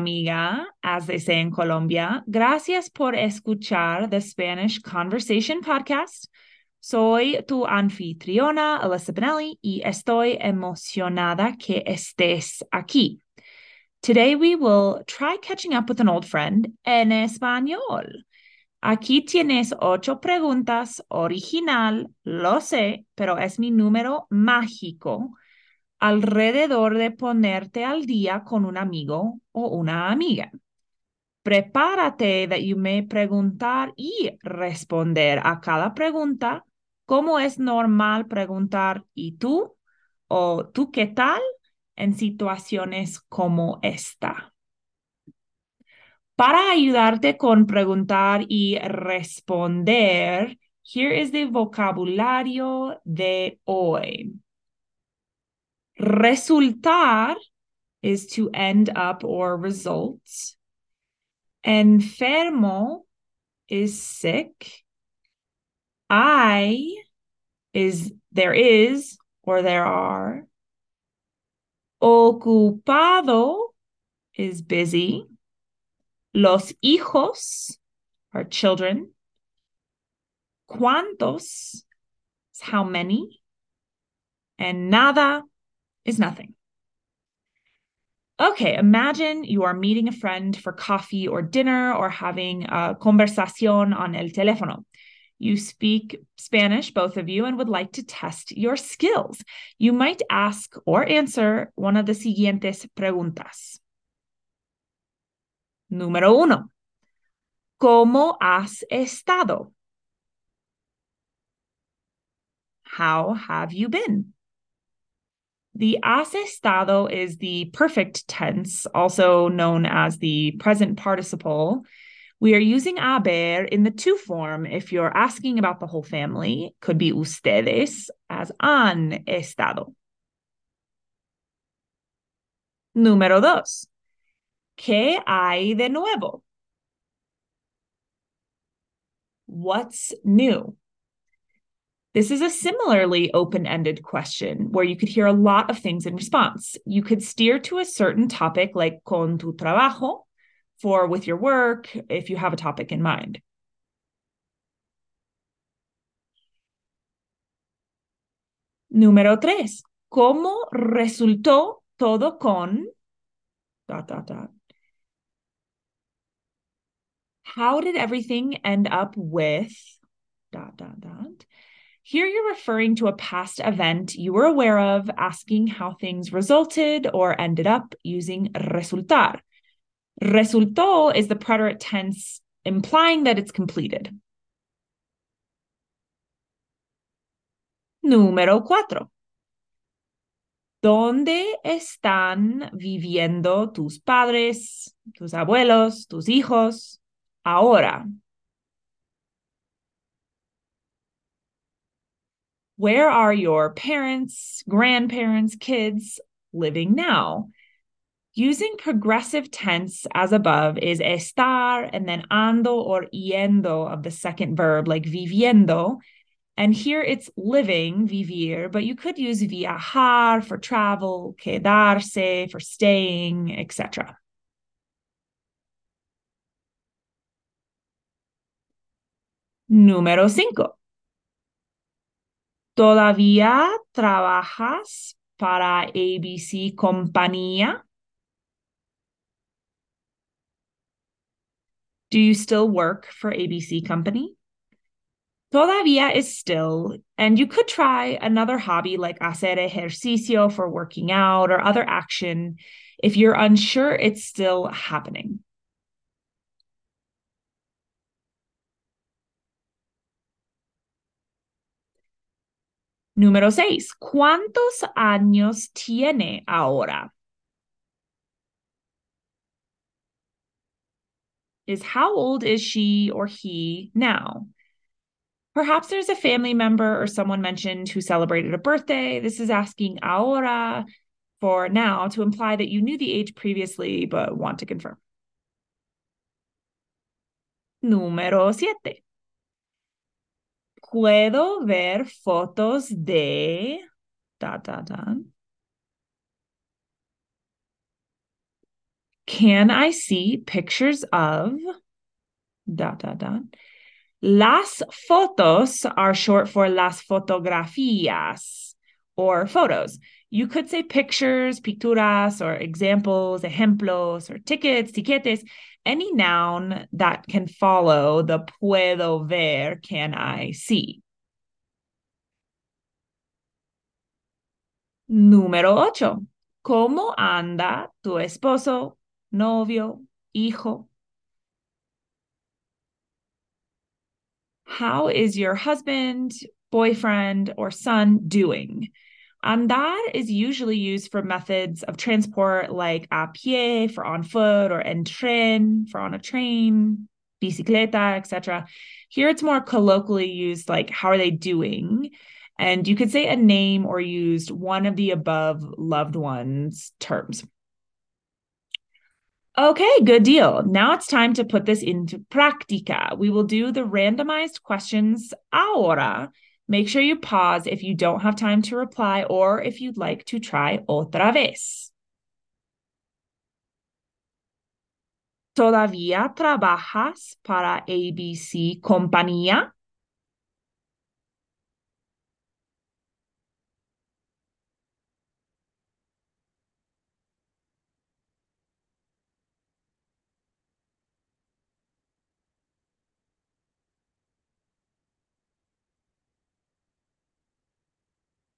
amiga, as they say in Colombia. Gracias por escuchar the Spanish Conversation Podcast. Soy tu anfitriona, Alyssa Benelli, y estoy emocionada que estés aquí. Today we will try catching up with an old friend en español. Aquí tienes ocho preguntas, original, lo sé, pero es mi número mágico alrededor de ponerte al día con un amigo o una amiga. Prepárate that you preguntar y responder a cada pregunta como es normal preguntar ¿y tú? o ¿tú qué tal? en situaciones como esta. Para ayudarte con preguntar y responder, here is the vocabulario de hoy. Resultar is to end up or result. Enfermo is sick. hay is there is or there are. Ocupado is busy. Los hijos are children. ¿Cuántos is how many. And nada is nothing. Okay, imagine you are meeting a friend for coffee or dinner or having a conversación on el teléfono. You speak Spanish, both of you, and would like to test your skills. You might ask or answer one of the siguientes preguntas. Número uno. ¿Cómo has estado? How have you been? The has estado is the perfect tense, also known as the present participle. We are using haber in the tú form if you're asking about the whole family. Could be ustedes as han estado. Número dos. ¿Qué hay de nuevo? What's new? This is a similarly open ended question where you could hear a lot of things in response. You could steer to a certain topic like con tu trabajo for with your work if you have a topic in mind. Número tres. ¿Cómo resultó todo con dot dot dot? How did everything end up with dot dot dot? Here you're referring to a past event you were aware of, asking how things resulted or ended up using resultar. Resultó is the preterite tense implying that it's completed. Número cuatro. ¿Dónde están viviendo tus padres, tus abuelos, tus hijos ahora? Where are your parents, grandparents, kids living now? Using progressive tense as above is estar and then ando or yendo of the second verb, like viviendo. And here it's living, vivir, but you could use viajar for travel, quedarse for staying, etc. Número cinco. ¿Todavía trabajas para ABC Compañía? Do you still work for ABC Company? Todavía is still, and you could try another hobby like hacer ejercicio for working out or other action if you're unsure it's still happening. Número seis, ¿cuántos años tiene ahora? Is how old is she or he now? Perhaps there's a family member or someone mentioned who celebrated a birthday. This is asking ahora for now to imply that you knew the age previously but want to confirm. Número siete. Puedo ver fotos de... Da, da, da. Can I see pictures of dot dot dot? Las fotos are short for las fotografías or photos. You could say pictures, picturas, or examples, ejemplos, or tickets, tiquetes, any noun that can follow the puedo ver, can I see. Número ocho. ¿Cómo anda tu esposo, novio, hijo? How is your husband, boyfriend, or son doing? Um, Andar is usually used for methods of transport like a pie for on foot or en tren for on a train, bicicleta, etc. Here it's more colloquially used like how are they doing? And you could say a name or used one of the above loved ones terms. Okay, good deal. Now it's time to put this into práctica. We will do the randomized questions ahora. Make sure you pause if you don't have time to reply or if you'd like to try otra vez. ¿Todavía trabajas para ABC Compañía?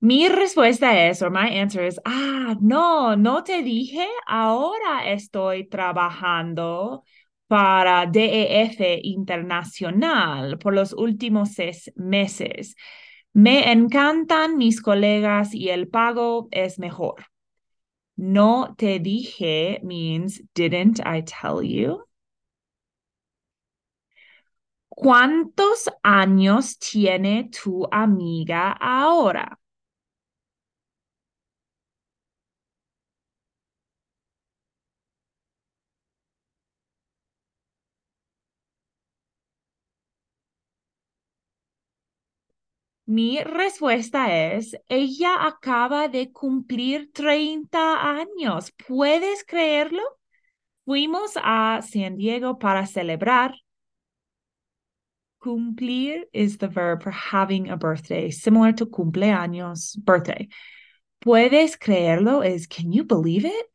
Mi respuesta es, or my answer is, ah, no, no te dije, ahora estoy trabajando para DEF Internacional por los últimos seis meses. Me encantan mis colegas y el pago es mejor. No te dije means didn't I tell you? ¿Cuántos años tiene tu amiga ahora? Mi respuesta es, ella acaba de cumplir 30 años. ¿Puedes creerlo? Fuimos a San Diego para celebrar. Cumplir is the verb for having a birthday, similar to cumpleaños, birthday. ¿Puedes creerlo? Is can you believe it?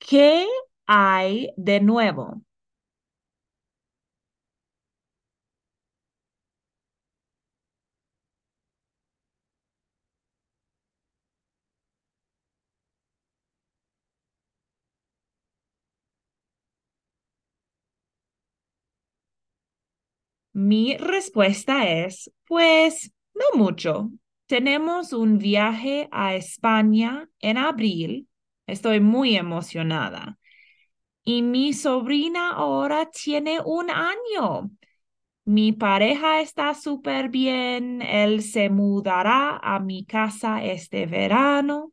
¿Qué hay de nuevo? Mi respuesta es, pues, no mucho. Tenemos un viaje a España en abril. Estoy muy emocionada. Y mi sobrina ahora tiene un año. Mi pareja está súper bien. Él se mudará a mi casa este verano.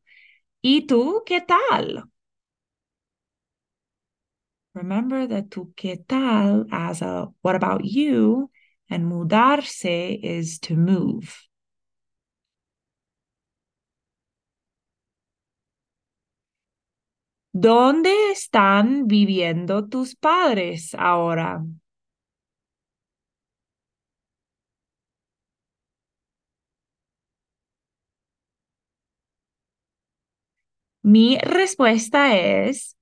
¿Y tú qué tal? Remember that tu qué tal as a what about you and mudarse is to move. ¿Dónde están viviendo tus padres ahora? Mi respuesta es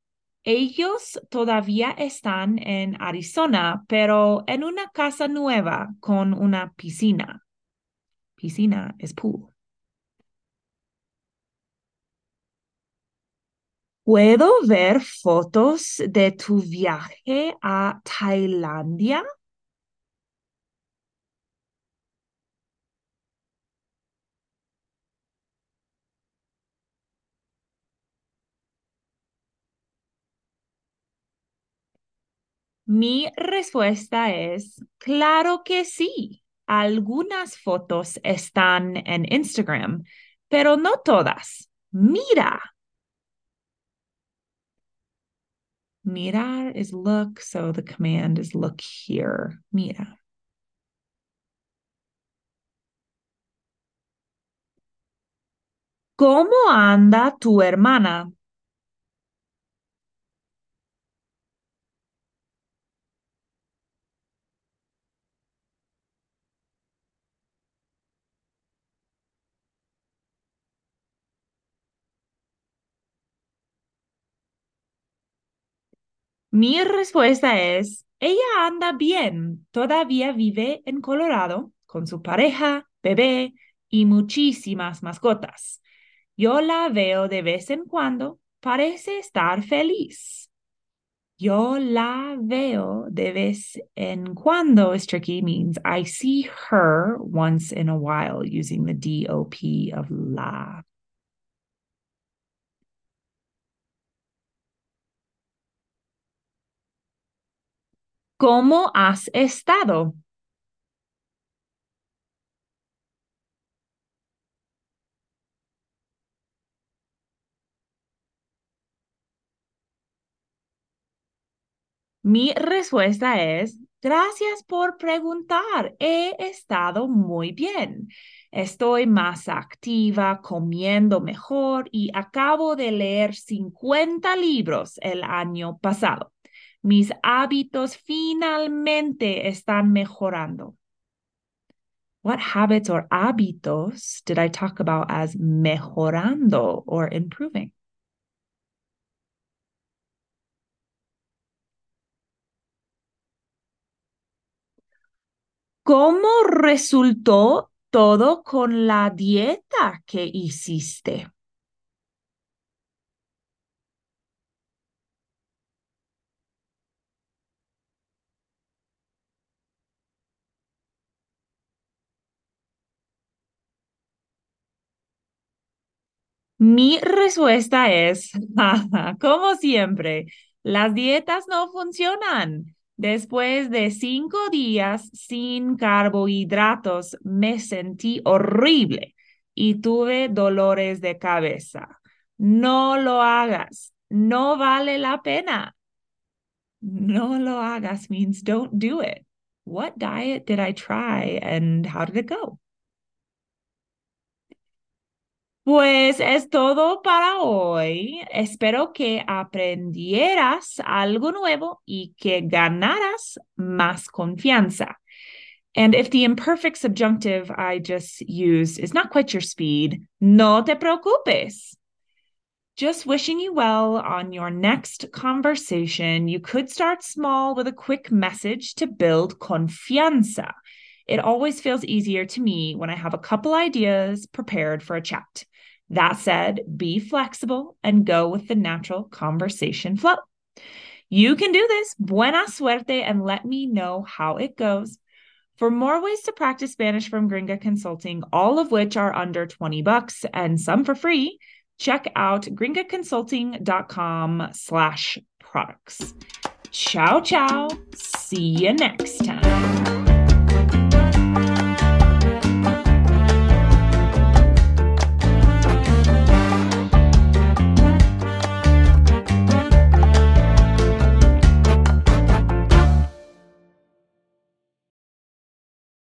ellos todavía están en Arizona, pero en una casa nueva con una piscina. Piscina es pool. ¿Puedo ver fotos de tu viaje a Tailandia? Mi respuesta es, claro que sí. Algunas fotos están en Instagram, pero no todas. Mira. Mirar is look, so the command is look here. Mira. ¿Cómo anda tu hermana? Mi respuesta es, ella anda bien, todavía vive en Colorado con su pareja, bebé y muchísimas mascotas. Yo la veo de vez en cuando, parece estar feliz. Yo la veo de vez en cuando is tricky, means I see her once in a while using the DOP of la. ¿Cómo has estado? Mi respuesta es, gracias por preguntar. He estado muy bien. Estoy más activa, comiendo mejor y acabo de leer 50 libros el año pasado. Mis hábitos finalmente están mejorando. What habits or hábitos did I talk about as mejorando or improving? ¿Cómo resultó todo con la dieta que hiciste? Mi respuesta es, como siempre, las dietas no funcionan. Después de cinco días sin carbohidratos, me sentí horrible y tuve dolores de cabeza. No lo hagas, no vale la pena. No lo hagas means don't do it. What diet did I try and how did it go? Pues es todo para hoy. Espero que aprendieras algo nuevo y que ganaras más confianza. And if the imperfect subjunctive I just used is not quite your speed, no te preocupes. Just wishing you well on your next conversation. You could start small with a quick message to build confianza. It always feels easier to me when I have a couple ideas prepared for a chat. That said, be flexible and go with the natural conversation flow. You can do this. Buena suerte and let me know how it goes. For more ways to practice Spanish from Gringa Consulting, all of which are under 20 bucks and some for free, check out gringaconsulting.com slash products. Ciao, ciao. See you next time.